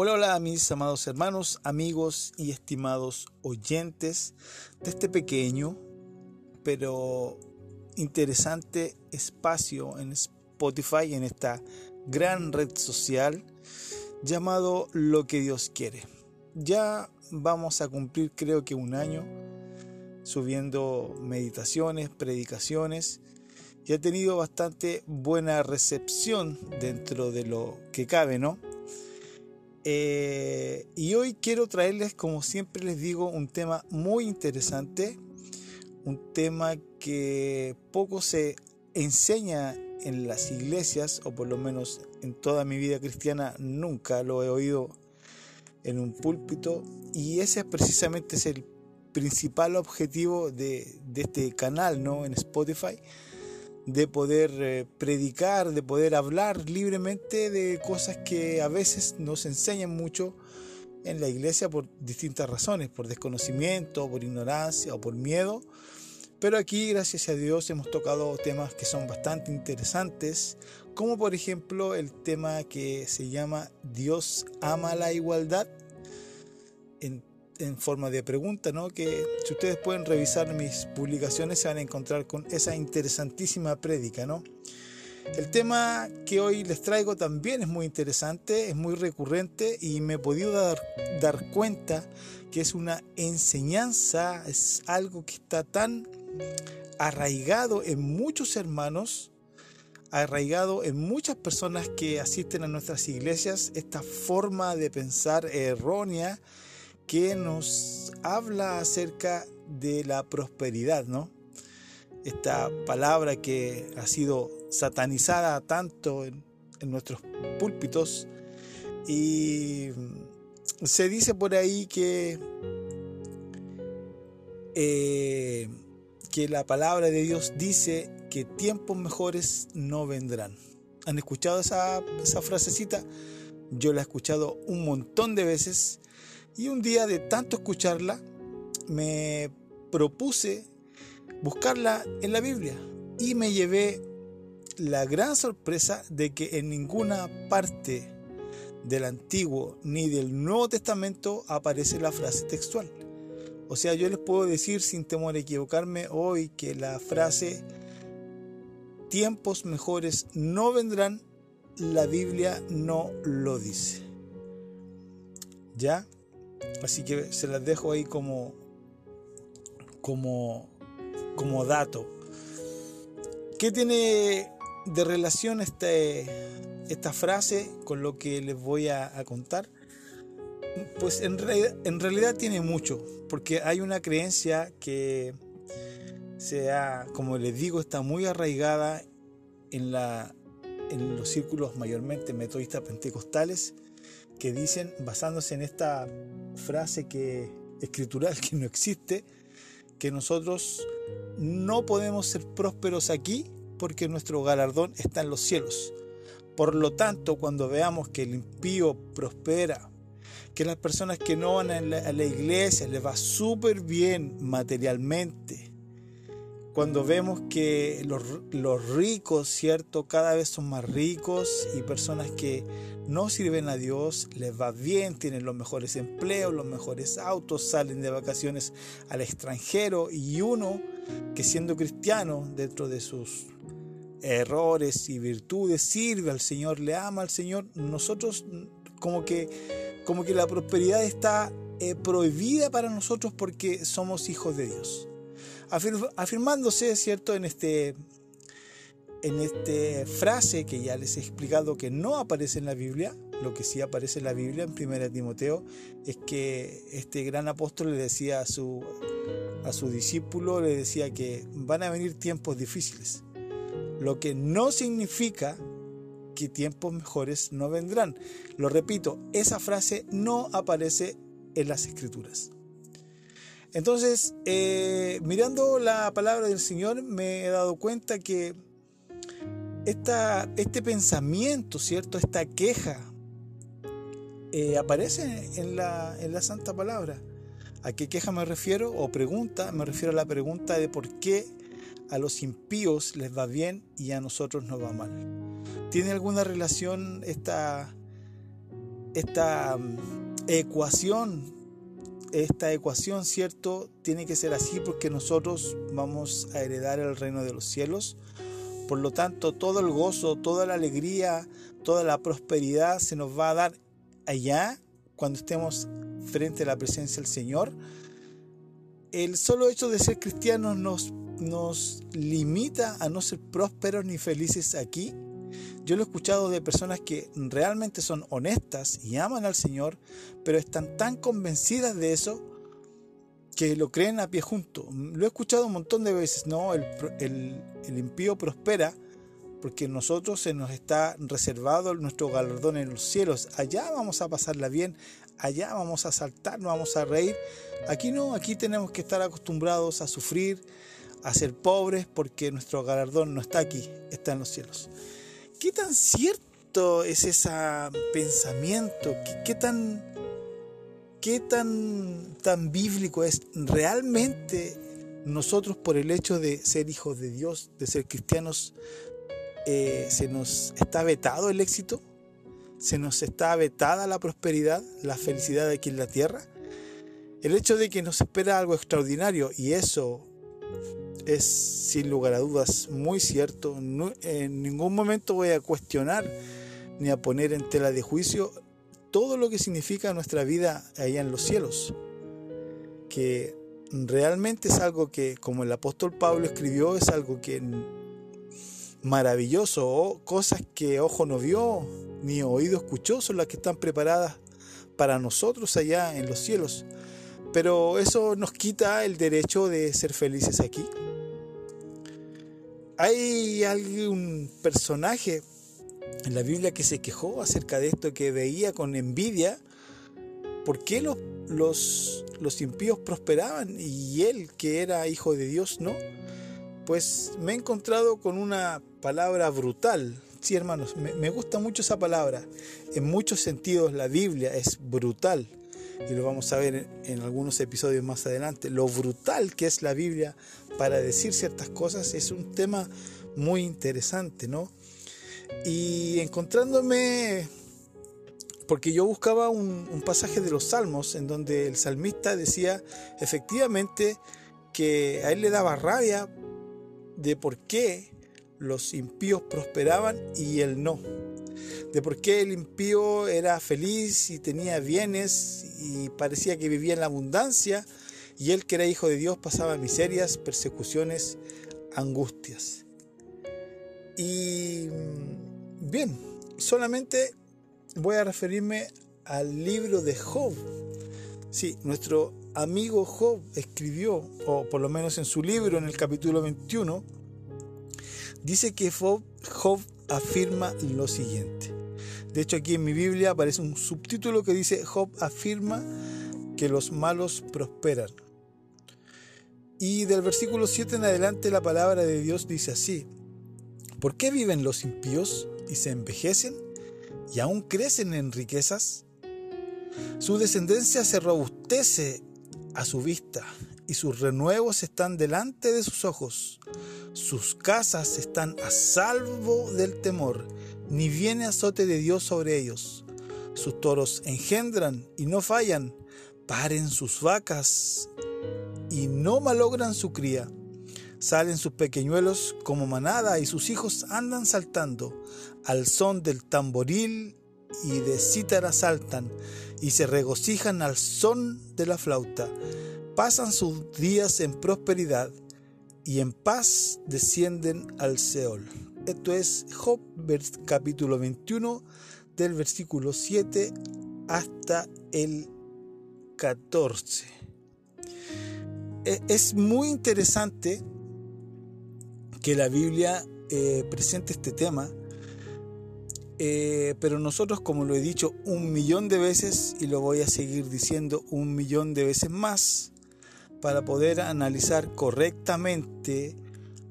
Hola, hola mis amados hermanos, amigos y estimados oyentes de este pequeño pero interesante espacio en Spotify, en esta gran red social llamado Lo que Dios quiere. Ya vamos a cumplir creo que un año subiendo meditaciones, predicaciones y ha tenido bastante buena recepción dentro de lo que cabe, ¿no? Eh, y hoy quiero traerles, como siempre les digo, un tema muy interesante, un tema que poco se enseña en las iglesias, o por lo menos en toda mi vida cristiana nunca lo he oído en un púlpito, y ese precisamente es el principal objetivo de, de este canal ¿no? en Spotify, de poder eh, predicar, de poder hablar libremente de cosas que a veces nos enseñan mucho en la iglesia por distintas razones, por desconocimiento, por ignorancia o por miedo. Pero aquí, gracias a Dios, hemos tocado temas que son bastante interesantes, como por ejemplo el tema que se llama Dios ama la igualdad. En forma de pregunta, ¿no? que si ustedes pueden revisar mis publicaciones se van a encontrar con esa interesantísima prédica. ¿no? El tema que hoy les traigo también es muy interesante, es muy recurrente y me he podido dar, dar cuenta que es una enseñanza, es algo que está tan arraigado en muchos hermanos, arraigado en muchas personas que asisten a nuestras iglesias, esta forma de pensar errónea que nos habla acerca de la prosperidad, ¿no? Esta palabra que ha sido satanizada tanto en, nuestros púlpitos y se dice por ahí que eh, que la palabra de Dios dice que tiempos mejores no vendrán. ¿Han escuchado esa, esa frasecita? Yo la he escuchado un montón de veces y un día de tanto escucharla, me propuse buscarla en la Biblia y me llevé la gran sorpresa de que en ninguna parte del Antiguo ni del Nuevo Testamento aparece la frase textual. O sea, yo les puedo decir sin temor a equivocarme hoy que la frase tiempos mejores no vendrán, la Biblia no lo dice. ¿Ya? Así que se las dejo ahí como, como, como dato. ¿Qué tiene de relación este, esta frase con lo que les voy a, contar? Pues en, en, realidad tiene mucho, porque hay una creencia que sea, como les digo, está muy arraigada en, la, en los círculos mayormente metodistas pentecostales, que dicen, basándose en esta frase que escritural que no existe, que nosotros no podemos ser prósperos aquí porque nuestro galardón está en los cielos. Por lo tanto, cuando veamos que el impío prospera, que las personas que no van a la, a la iglesia les va súper bien materialmente, cuando vemos que los, ricos, ¿cierto? Cada vez son más ricos y personas que no sirven a Dios, les va bien, tienen los mejores empleos, los mejores autos, salen de vacaciones al extranjero y uno que siendo cristiano dentro de sus errores y virtudes sirve al Señor, le ama al Señor, nosotros como que, como que la prosperidad está eh, prohibida para nosotros porque somos hijos de Dios afirmándose, ¿cierto?, en este en esta frase que ya les he explicado que no aparece en la Biblia, lo que sí aparece en la Biblia en 1 Timoteo es que este gran apóstol le decía a su, a su discípulo, le decía que van a venir tiempos difíciles, lo que no significa que tiempos mejores no vendrán. Lo repito, esa frase no aparece en las escrituras. Entonces, eh, mirando la palabra del Señor, me he dado cuenta que esta, este pensamiento, ¿cierto? Esta queja eh, aparece en la, en la Santa Palabra. ¿A qué queja me refiero? O pregunta, me refiero a la pregunta de por qué a los impíos les va bien y a nosotros nos va mal. ¿Tiene alguna relación esta, esta mm, ecuación, esta ecuación, ¿cierto? Tiene que ser así porque nosotros vamos a heredar el reino de los cielos. Por lo tanto, todo el gozo, toda la alegría, toda la prosperidad se nos va a dar allá cuando estemos frente a la presencia del Señor. El solo hecho de ser cristianos nos, nos limita a no ser prósperos ni felices aquí yo lo he escuchado de personas que realmente son honestas y aman al Señor, pero están tan convencidas de eso que lo creen a pie junto. Lo he escuchado un montón de veces, no, el, el, impío prospera porque nosotros se nos está reservado nuestro galardón en los cielos. Allá vamos a pasarla bien, allá vamos a saltar, vamos a reír. Aquí no, aquí tenemos que estar acostumbrados a sufrir, a ser pobres, porque nuestro galardón no está aquí, está en los cielos. ¿Qué tan cierto es ese pensamiento? ¿Qué, tan, qué tan, tan bíblico es? ¿Realmente nosotros por el hecho de ser hijos de Dios, de ser cristianos, eh, se nos está vetado el éxito? ¿Se nos está vetada la prosperidad, la felicidad aquí en la tierra? El hecho de que nos espera algo extraordinario y eso es sin lugar a dudas muy cierto. en ningún momento voy a cuestionar ni a poner en tela de juicio todo lo que significa nuestra vida allá en los cielos. Que realmente es algo que, como el apóstol Pablo escribió, es algo que maravilloso, o cosas que ojo no vio ni oído escuchó son las que están preparadas para nosotros allá en los cielos. Pero eso nos quita el derecho de ser felices aquí. Hay algún personaje en la Biblia que se quejó acerca de esto, que veía con envidia por qué los, los, los impíos prosperaban y él, que era hijo de Dios, no. Pues me he encontrado con una palabra brutal. Sí, hermanos, me, me gusta mucho esa palabra. En muchos sentidos la Biblia es brutal y lo vamos a ver en algunos episodios más adelante, lo brutal que es la Biblia para decir ciertas cosas es un tema muy interesante, ¿no? Y encontrándome, porque yo buscaba un, pasaje de los Salmos en donde el salmista decía efectivamente que a él le daba rabia de por qué los impíos prosperaban y él no de por qué el impío era feliz y tenía bienes y parecía que vivía en la abundancia, y él que era hijo de Dios pasaba miserias, persecuciones, angustias. Y mm, bien, solamente voy a referirme al libro de Job. Sí, nuestro amigo Job escribió, o por lo menos en su libro, en el capítulo 21, dice que Job, Job afirma lo siguiente. De hecho, aquí en mi Biblia aparece un subtítulo que dice, Job afirma que los malos prosperan. Y del versículo 7 en adelante la palabra de Dios dice así, ¿por qué viven los impíos y se envejecen y aún crecen en riquezas? Su descendencia se robustece a su vista y sus renuevos están delante de sus ojos. Sus casas están a salvo del temor ni viene azote de Dios sobre ellos. Sus toros engendran y no fallan, paren sus vacas y no malogran su cría. Salen sus pequeñuelos como manada y sus hijos andan saltando. Al son del tamboril y de cítara saltan y se regocijan al son de la flauta. Pasan sus días en prosperidad y en paz descienden al Seol. Esto es Job capítulo 21 del versículo 7 hasta el 14. E, es muy interesante que la Biblia eh, presente este tema, eh, pero nosotros, como lo he dicho un millón de veces y lo voy a seguir diciendo un millón de veces más, para poder analizar correctamente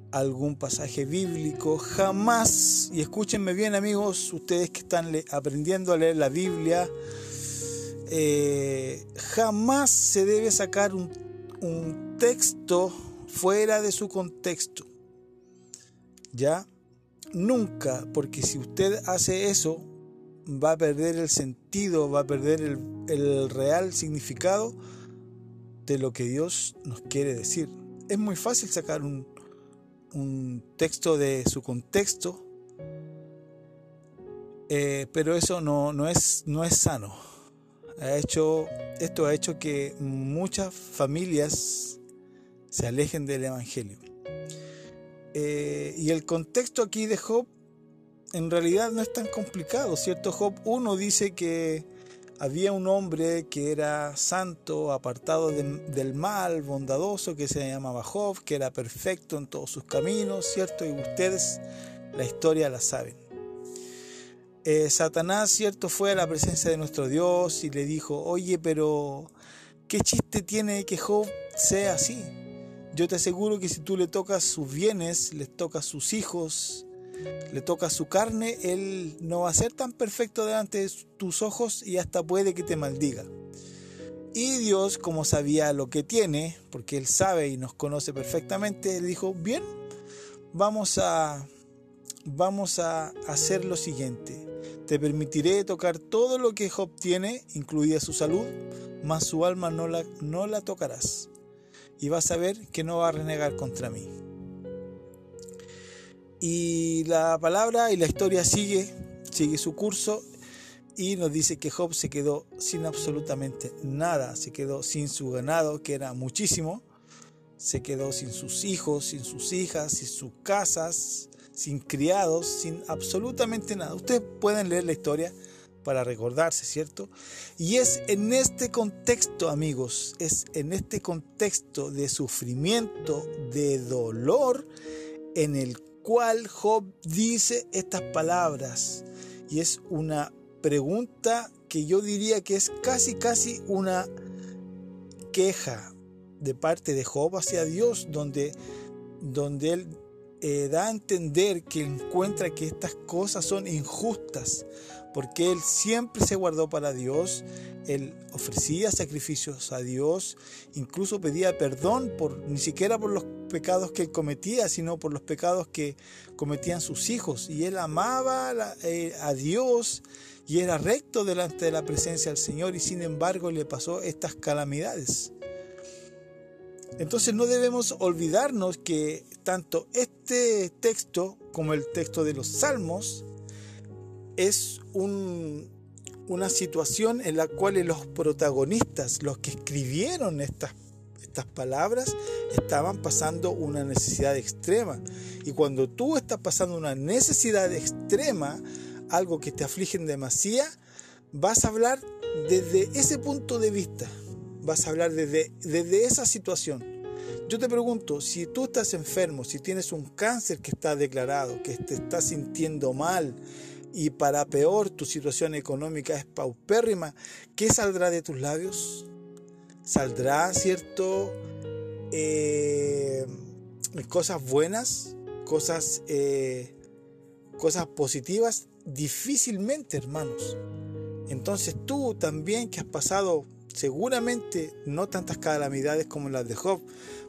algún pasaje bíblico, jamás, y escúchenme bien amigos, ustedes que están aprendiendo a leer la Biblia, eh, jamás se debe sacar un, un texto fuera de su contexto. ¿Ya? Nunca, porque si usted hace eso, va a perder el sentido, va a perder el, el real significado de lo que Dios nos quiere decir. Es muy fácil sacar un, un texto de su contexto, eh, pero eso no, no, es, no es sano. Ha hecho, esto ha hecho que muchas familias se alejen del Evangelio. Eh, y el contexto aquí de Job en realidad no es tan complicado, ¿cierto? Job 1 dice que había un hombre que era santo, apartado del mal, bondadoso, que se llamaba Job, que era perfecto en todos sus caminos, ¿cierto? Y ustedes la historia la saben. Eh, Satanás, ¿cierto? Fue a la presencia de nuestro Dios y le dijo, oye, pero ¿qué chiste tiene que Job sea así? Yo te aseguro que si tú le tocas sus bienes, le tocas sus hijos, le toca su carne, él no va a ser tan perfecto delante de tus ojos y hasta puede que te maldiga. Y Dios, como sabía lo que tiene, porque Él sabe y nos conoce perfectamente, dijo, bien, vamos a, vamos a hacer lo siguiente. Te permitiré tocar todo lo que Job tiene, incluida su salud, mas su alma no la, no la tocarás. Y vas a ver que no va a renegar contra mí. Y la palabra y la historia sigue, sigue su curso y nos dice que Job se quedó sin absolutamente nada, se quedó sin su ganado, que era muchísimo, se quedó sin sus hijos, sin sus hijas, sin sus casas, sin criados, sin absolutamente nada. Ustedes pueden leer la historia para recordarse, ¿cierto? Y es en este contexto, amigos, es en este contexto de sufrimiento, de dolor, en el cual Job dice estas palabras. Y es una pregunta que yo diría que es casi, casi una queja de parte de Job hacia Dios, donde, donde él eh, da a entender que encuentra que estas cosas son injustas, porque él siempre se guardó para Dios, él ofrecía sacrificios a Dios, incluso pedía perdón por ni siquiera por los pecados que él cometía, sino por los pecados que cometían sus hijos. Y él amaba eh, a Dios y era recto delante de la presencia del Señor y sin embargo le pasó estas calamidades. Entonces no debemos olvidarnos que tanto este texto como el texto de los salmos es una situación en la cual los protagonistas, los que escribieron estas, estas palabras, estaban pasando una necesidad extrema. Y cuando tú estás pasando una necesidad extrema, algo que te aflige en demasía, vas a hablar desde ese punto de vista, vas a hablar desde, desde esa situación. Yo te pregunto, si tú estás enfermo, si tienes un cáncer que está declarado, que te estás sintiendo mal, y para peor tu situación económica es paupérrima, ¿qué saldrá de tus labios? ¿Saldrá, cierto, eh, cosas buenas, cosas, eh, cosas positivas? Difícilmente, hermanos. Entonces tú también que has pasado seguramente no tantas calamidades como las de Job,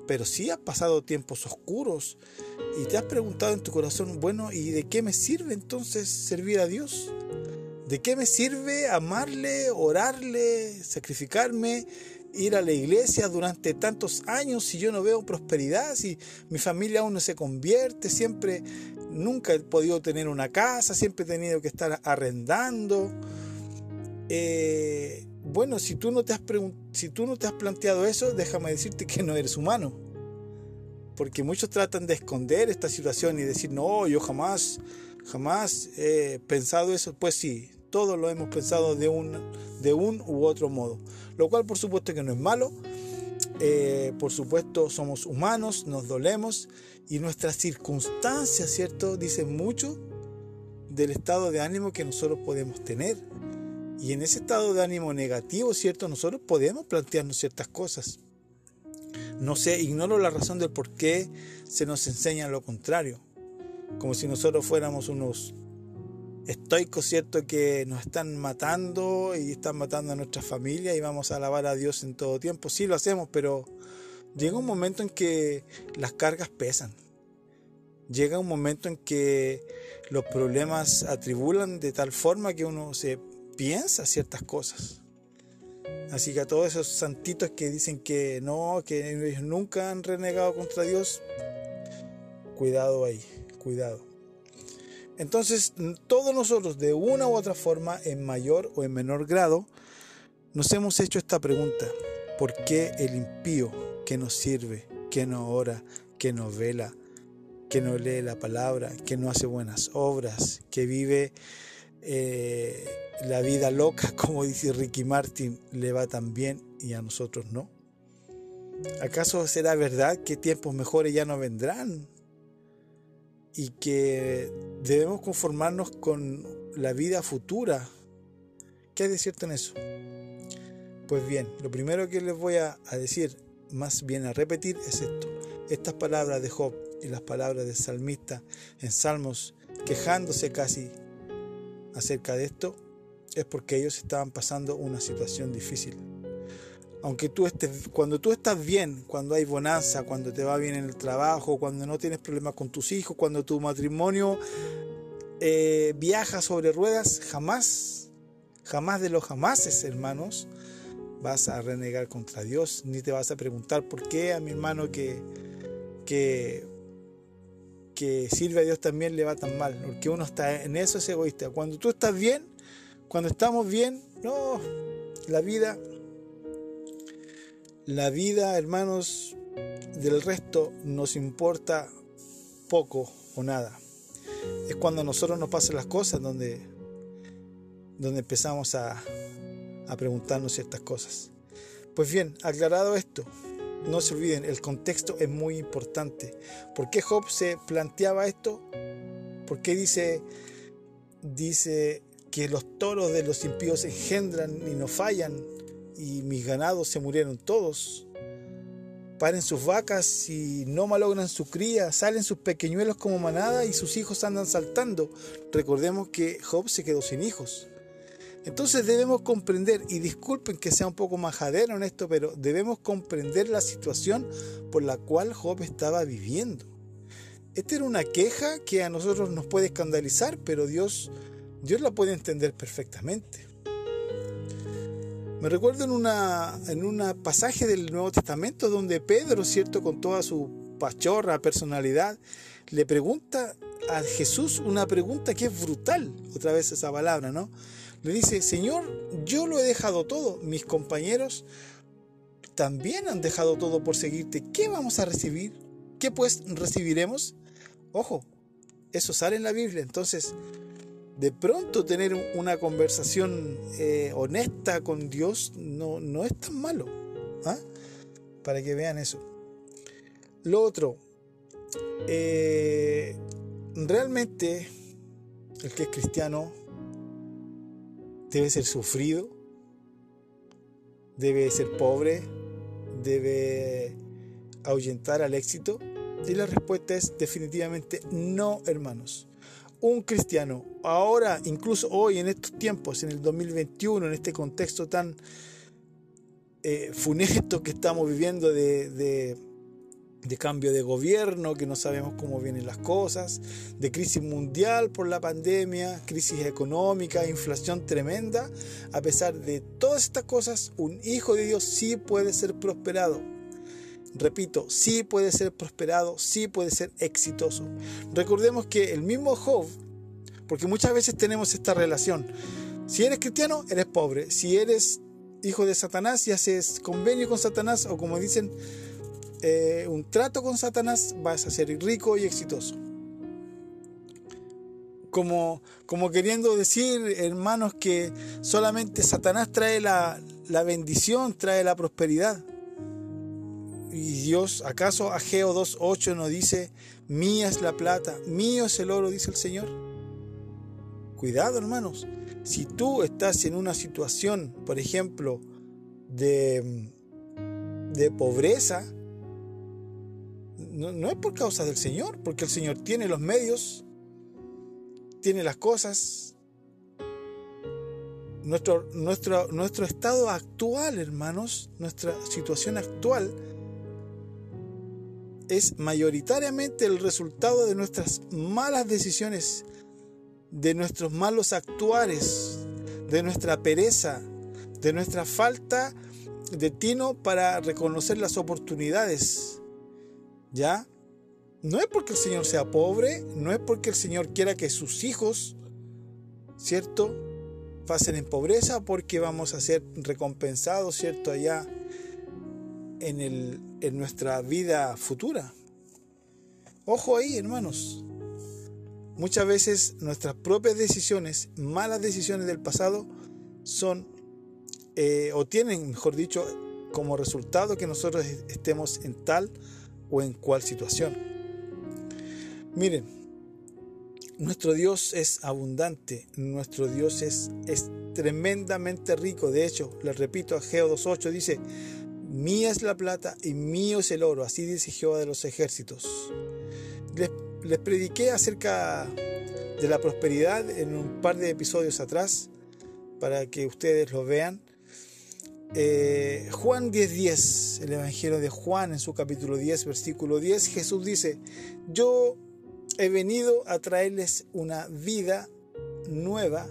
pero sí has pasado tiempos oscuros y te has preguntado en tu corazón, bueno, ¿y de qué me sirve entonces servir a Dios? ¿De qué me sirve amarle, orarle, sacrificarme, ir a la iglesia durante tantos años si yo no veo prosperidad, si mi familia aún no se convierte, siempre, nunca he podido tener una casa, siempre he tenido que estar arrendando? Eh, bueno, si tú, no te has si tú no te has planteado eso, déjame decirte que no eres humano. Porque muchos tratan de esconder esta situación y decir, no, yo jamás, jamás he pensado eso. Pues sí, todos lo hemos pensado de un, de un u otro modo. Lo cual por supuesto que no es malo. Eh, por supuesto somos humanos, nos dolemos y nuestras circunstancias, ¿cierto? Dicen mucho del estado de ánimo que nosotros podemos tener. Y en ese estado de ánimo negativo, ¿cierto? Nosotros podemos plantearnos ciertas cosas. No sé, ignoro la razón del por qué se nos enseña lo contrario. Como si nosotros fuéramos unos estoicos, ¿cierto? Que nos están matando y están matando a nuestra familia y vamos a alabar a Dios en todo tiempo. Sí lo hacemos, pero llega un momento en que las cargas pesan. Llega un momento en que los problemas atribulan de tal forma que uno se piensa ciertas cosas. Así que a todos esos santitos que dicen que no, que nunca han renegado contra Dios, cuidado ahí, cuidado. Entonces, todos nosotros, de una u otra forma, en mayor o en menor grado, nos hemos hecho esta pregunta. ¿Por qué el impío que nos sirve, que no ora, que no vela, que no lee la palabra, que no hace buenas obras, que vive eh, la vida loca, como dice Ricky Martin, le va tan bien y a nosotros no? ¿Acaso será verdad que tiempos mejores ya no vendrán? Y que debemos conformarnos con la vida futura. ¿Qué hay de cierto en eso? Pues bien, lo primero que les voy a, a decir, más bien a repetir, es esto. Estas palabras de Job y las palabras del salmista en Salmos, quejándose casi acerca de esto, es porque ellos estaban pasando una situación difícil. Aunque tú estés, cuando tú estás bien, cuando hay bonanza, cuando te va bien en el trabajo, cuando no tienes problemas con tus hijos, cuando tu matrimonio eh, viaja sobre ruedas, jamás, jamás de los jamases, hermanos, vas a renegar contra Dios, ni te vas a preguntar por qué a mi hermano que, que, que sirve a Dios también le va tan mal, porque uno está en eso es egoísta. Cuando tú estás bien, cuando estamos bien, no, la vida, la vida, hermanos, del resto nos importa poco o nada. Es cuando a nosotros nos pasan las cosas donde, donde empezamos a, a preguntarnos ciertas cosas. Pues bien, aclarado esto, no se olviden, el contexto es muy importante. ¿Por qué Job se planteaba esto? ¿Por qué dice, dice que los toros de los impíos engendran y no fallan, y mis ganados se murieron todos. Paren sus vacas y no malogran su cría, salen sus pequeñuelos como manada y sus hijos andan saltando. Recordemos que Job se quedó sin hijos. Entonces debemos comprender, y disculpen que sea un poco majadero en esto, pero debemos comprender la situación por la cual Job estaba viviendo. Esta era una queja que a nosotros nos puede escandalizar, pero Dios Dios la puede entender perfectamente. Me recuerdo en una en un pasaje del Nuevo Testamento donde Pedro, cierto, con toda su pachorra personalidad, le pregunta a Jesús una pregunta que es brutal, otra vez esa palabra, ¿no? Le dice, Señor, yo lo he dejado todo, mis compañeros también han dejado todo por seguirte, ¿qué vamos a recibir? ¿Qué pues recibiremos? Ojo, eso sale en la Biblia, entonces de pronto tener una conversación eh, honesta con Dios no, no es tan malo. ¿ah? Para que vean eso. Lo otro, eh, realmente el que es cristiano debe ser sufrido, debe ser pobre, debe ahuyentar al éxito. Y la respuesta es definitivamente no, hermanos un cristiano, ahora, incluso hoy, en estos tiempos, en el 2021, en este contexto tan eh, funesto que estamos viviendo de, de, cambio de gobierno, que no sabemos cómo vienen las cosas, de crisis mundial por la pandemia, crisis económica, inflación tremenda, a pesar de todas estas cosas, un hijo de Dios sí puede ser prosperado Repito, sí puede ser prosperado, sí puede ser exitoso. Recordemos que el mismo Job, porque muchas veces tenemos esta relación, si eres cristiano, eres pobre, si eres hijo de Satanás y haces convenio con Satanás, o como dicen, eh, un trato con Satanás, vas a ser rico y exitoso. Como, como queriendo decir, hermanos, que solamente Satanás trae la, la bendición, trae la prosperidad. Y Dios, ¿acaso Ageo 2.8 no dice, mía es la plata, mío es el oro, dice el Señor? Cuidado, hermanos. Si tú estás en una situación, por ejemplo, de, de pobreza, no, es por causa del Señor, porque el Señor tiene los medios, tiene las cosas. Nuestro, nuestro, nuestro estado actual, hermanos, nuestra situación actual, es mayoritariamente el resultado de nuestras malas decisiones de nuestros malos actuares, de nuestra pereza, de nuestra falta de tino para reconocer las oportunidades. ¿Ya? No es porque el Señor sea pobre, no es porque el Señor quiera que sus hijos, ¿cierto? Pasen en pobreza porque vamos a ser recompensados, ¿cierto? Allá en, el, en nuestra vida futura. Ojo ahí, hermanos. Muchas veces nuestras propias decisiones, malas decisiones del pasado, son eh, o tienen, mejor dicho, como resultado que nosotros estemos en tal o en cual situación. Miren, nuestro Dios es abundante, nuestro Dios es, es tremendamente rico. De hecho, les repito, a Geo 2.8 dice, mía es la plata y mío es el oro, así dice Jehová de los ejércitos. Les, les prediqué acerca de la prosperidad en un par de episodios atrás, para que ustedes lo vean. Eh, Juan 10:10, el Evangelio de Juan en su capítulo 10, versículo 10, Jesús dice, yo he venido a traerles una vida nueva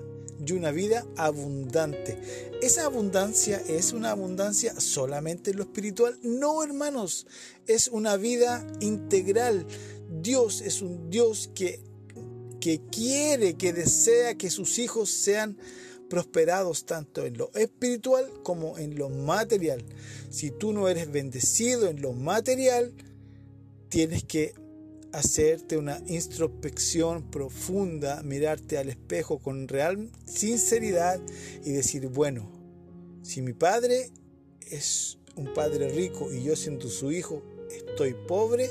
y una vida abundante. Esa abundancia es una abundancia solamente en lo espiritual. No, hermanos, es una vida integral. Dios es un Dios que, que quiere, que desea que sus hijos sean prosperados tanto en lo espiritual como en lo material. Si tú no eres bendecido en lo material, tienes que hacerte una introspección profunda, mirarte al espejo con real sinceridad y decir, bueno, si mi padre es un padre rico y yo siendo su hijo estoy pobre,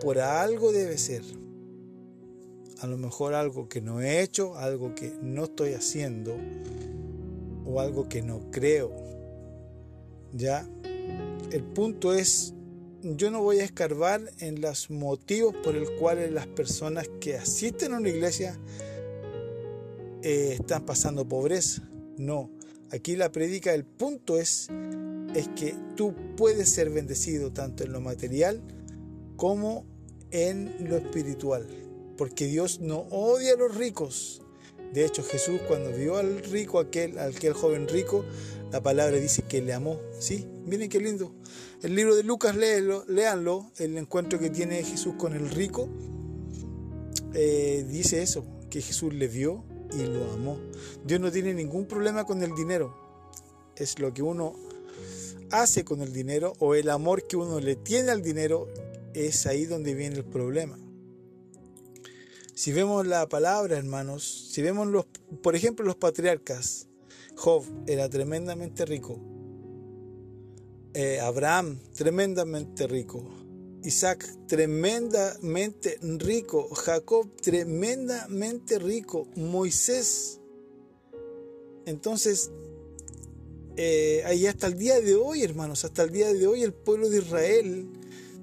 por algo debe ser a lo mejor algo que no he hecho, algo que no estoy haciendo o algo que no creo. Ya, el punto es, yo no voy a escarbar en los motivos por el cuales las personas que asisten a una iglesia eh, están pasando pobreza. No, aquí la predica, el punto es, es que tú puedes ser bendecido tanto en lo material como en lo espiritual porque Dios no odia a los ricos. De hecho, Jesús cuando vio al rico, aquel, aquel joven rico, la palabra dice que le amó. ¿Sí? Miren qué lindo. El libro de Lucas, léelo, léanlo, el encuentro que tiene Jesús con el rico. Eh, dice eso, que Jesús le vio y lo amó. Dios no tiene ningún problema con el dinero. Es lo que uno hace con el dinero o el amor que uno le tiene al dinero, es ahí donde viene el problema. Si vemos la palabra, hermanos, si vemos los, por ejemplo, los patriarcas, Job era tremendamente rico, eh, Abraham tremendamente rico, Isaac tremendamente rico, Jacob tremendamente rico, Moisés. Entonces, eh, ahí hasta el día de hoy, hermanos, hasta el día de hoy el pueblo de Israel,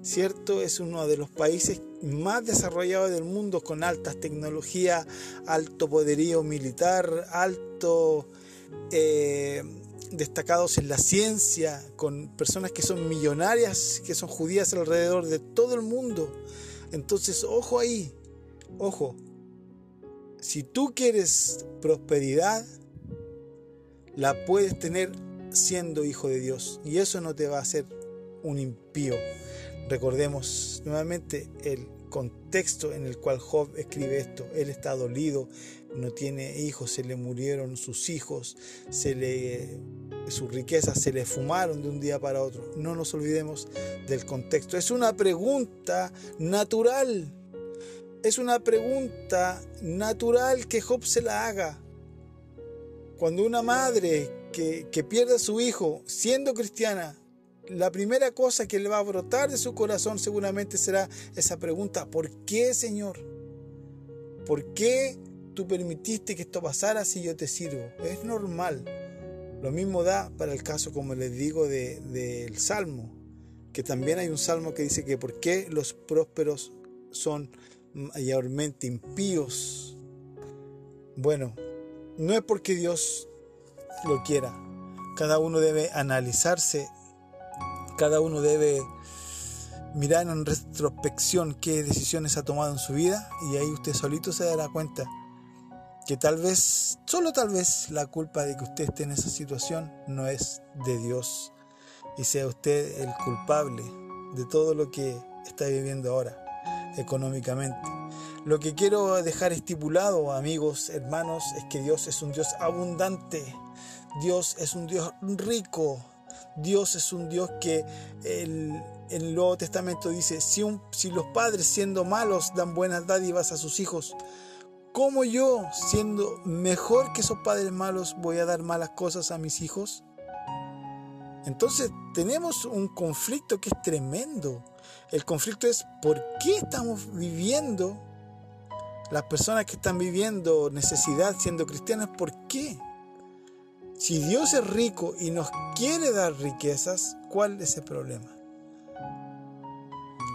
¿cierto? Es uno de los países más desarrollado del mundo con altas tecnologías, alto poderío militar, alto eh, destacados en la ciencia, con personas que son millonarias, que son judías alrededor de todo el mundo. Entonces, ojo ahí, ojo, si tú quieres prosperidad, la puedes tener siendo hijo de Dios y eso no te va a hacer un impío. Recordemos nuevamente el contexto en el cual Job escribe esto. Él está dolido, no tiene hijos, se le murieron sus hijos, se le, sus riquezas se le fumaron de un día para otro. No nos olvidemos del contexto. Es una pregunta natural. Es una pregunta natural que Job se la haga. Cuando una madre que, que pierde a su hijo siendo cristiana la primera cosa que le va a brotar de su corazón seguramente será esa pregunta, ¿por qué Señor? ¿Por qué tú permitiste que esto pasara si yo te sirvo? Es normal. Lo mismo da para el caso, como les digo, del de, Salmo, que también hay un Salmo que dice que por qué los prósperos son mayormente impíos. Bueno, no es porque Dios lo quiera. Cada uno debe analizarse cada uno debe mirar en retrospección qué decisiones ha tomado en su vida y ahí usted solito se dará cuenta que tal vez, solo tal vez, la culpa de que usted esté en esa situación no es de Dios y sea usted el culpable de todo lo que está viviendo ahora económicamente. Lo que quiero dejar estipulado, amigos, hermanos, es que Dios es un Dios abundante, Dios es un Dios rico, Dios es un Dios que el, el Nuevo Testamento dice, si, si los padres siendo malos dan buenas dádivas a sus hijos, ¿cómo yo, siendo mejor que esos padres malos, voy a dar malas cosas a mis hijos? Entonces tenemos un conflicto que es tremendo. El conflicto es por qué estamos viviendo, las personas que están viviendo necesidad siendo cristianas, ¿por qué? Si Dios es rico y nos quiere dar riquezas, ¿cuál es el problema?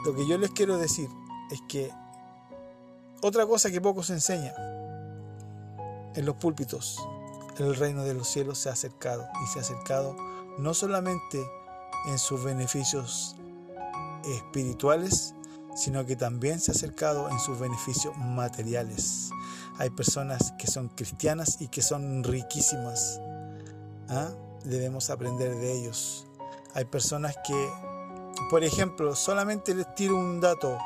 Lo que yo les quiero decir es que otra cosa que poco se enseña en los púlpitos, el reino de los cielos se ha acercado y se ha acercado no solamente en sus beneficios espirituales, sino que también se ha acercado en sus beneficios materiales. Hay personas que son cristianas y que son riquísimas. ¿Ah? Debemos aprender de ellos. Hay personas que, por ejemplo, solamente les tiro un dato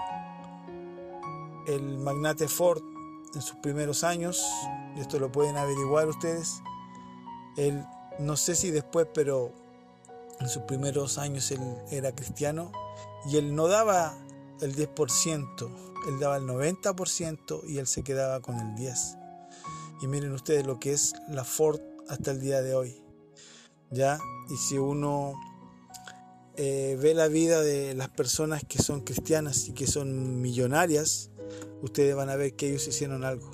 el magnate Ford en sus primeros años, esto lo pueden averiguar ustedes, él, no sé si después, pero en sus primeros años él era cristiano y él no daba el 10%, él daba el 90% y él se quedaba con el 10%. Y miren ustedes lo que es la Ford hasta el día de hoy. ¿Ya? Y si uno eh, ve la vida de las personas que son cristianas y que son millonarias, ustedes van a ver que ellos hicieron algo.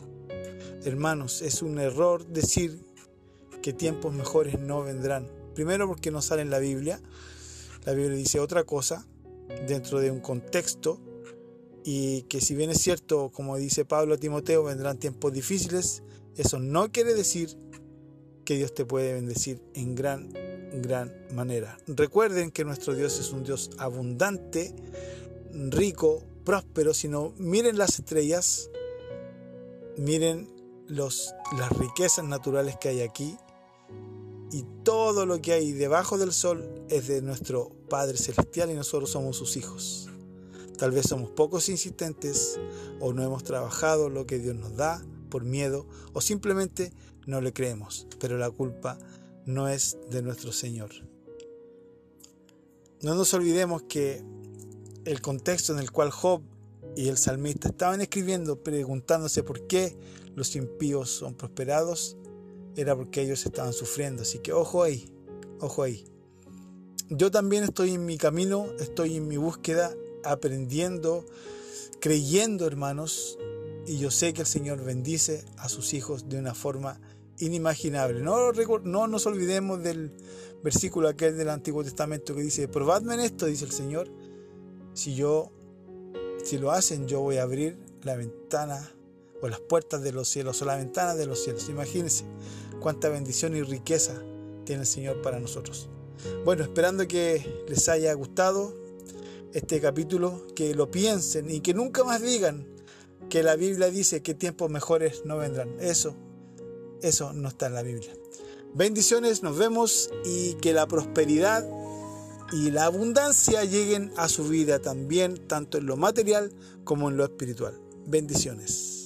Hermanos, es un error decir que tiempos mejores no vendrán. Primero porque no sale en la Biblia. La Biblia dice otra cosa dentro de un contexto y que si bien es cierto, como dice Pablo a Timoteo, vendrán tiempos difíciles, eso no quiere decir que Dios te puede bendecir en gran, gran manera. Recuerden que nuestro Dios es un Dios abundante, rico, próspero, sino miren las estrellas, miren los, las riquezas naturales que hay aquí y todo lo que hay debajo del sol es de nuestro Padre Celestial y nosotros somos sus hijos. Tal vez somos pocos insistentes o no hemos trabajado lo que Dios nos da por miedo o simplemente no le creemos, pero la culpa no es de nuestro Señor. No nos olvidemos que el contexto en el cual Job y el salmista estaban escribiendo preguntándose por qué los impíos son prosperados, era porque ellos estaban sufriendo. Así que ojo ahí, ojo ahí. Yo también estoy en mi camino, estoy en mi búsqueda, aprendiendo, creyendo, hermanos, y yo sé que el Señor bendice a sus hijos de una forma inimaginable. No, no nos olvidemos del versículo aquel del Antiguo Testamento que dice, probadme en esto, dice el Señor, si yo, si lo hacen, yo voy a abrir la ventana o las puertas de los cielos o la ventana de los cielos. Imagínense cuánta bendición y riqueza tiene el Señor para nosotros. Bueno, esperando que les haya gustado este capítulo, que lo piensen y que nunca más digan que la Biblia dice que tiempos mejores no vendrán. Eso, eso no está en la Biblia. Bendiciones, nos vemos y que la prosperidad y la abundancia lleguen a su vida también, tanto en lo material como en lo espiritual. Bendiciones.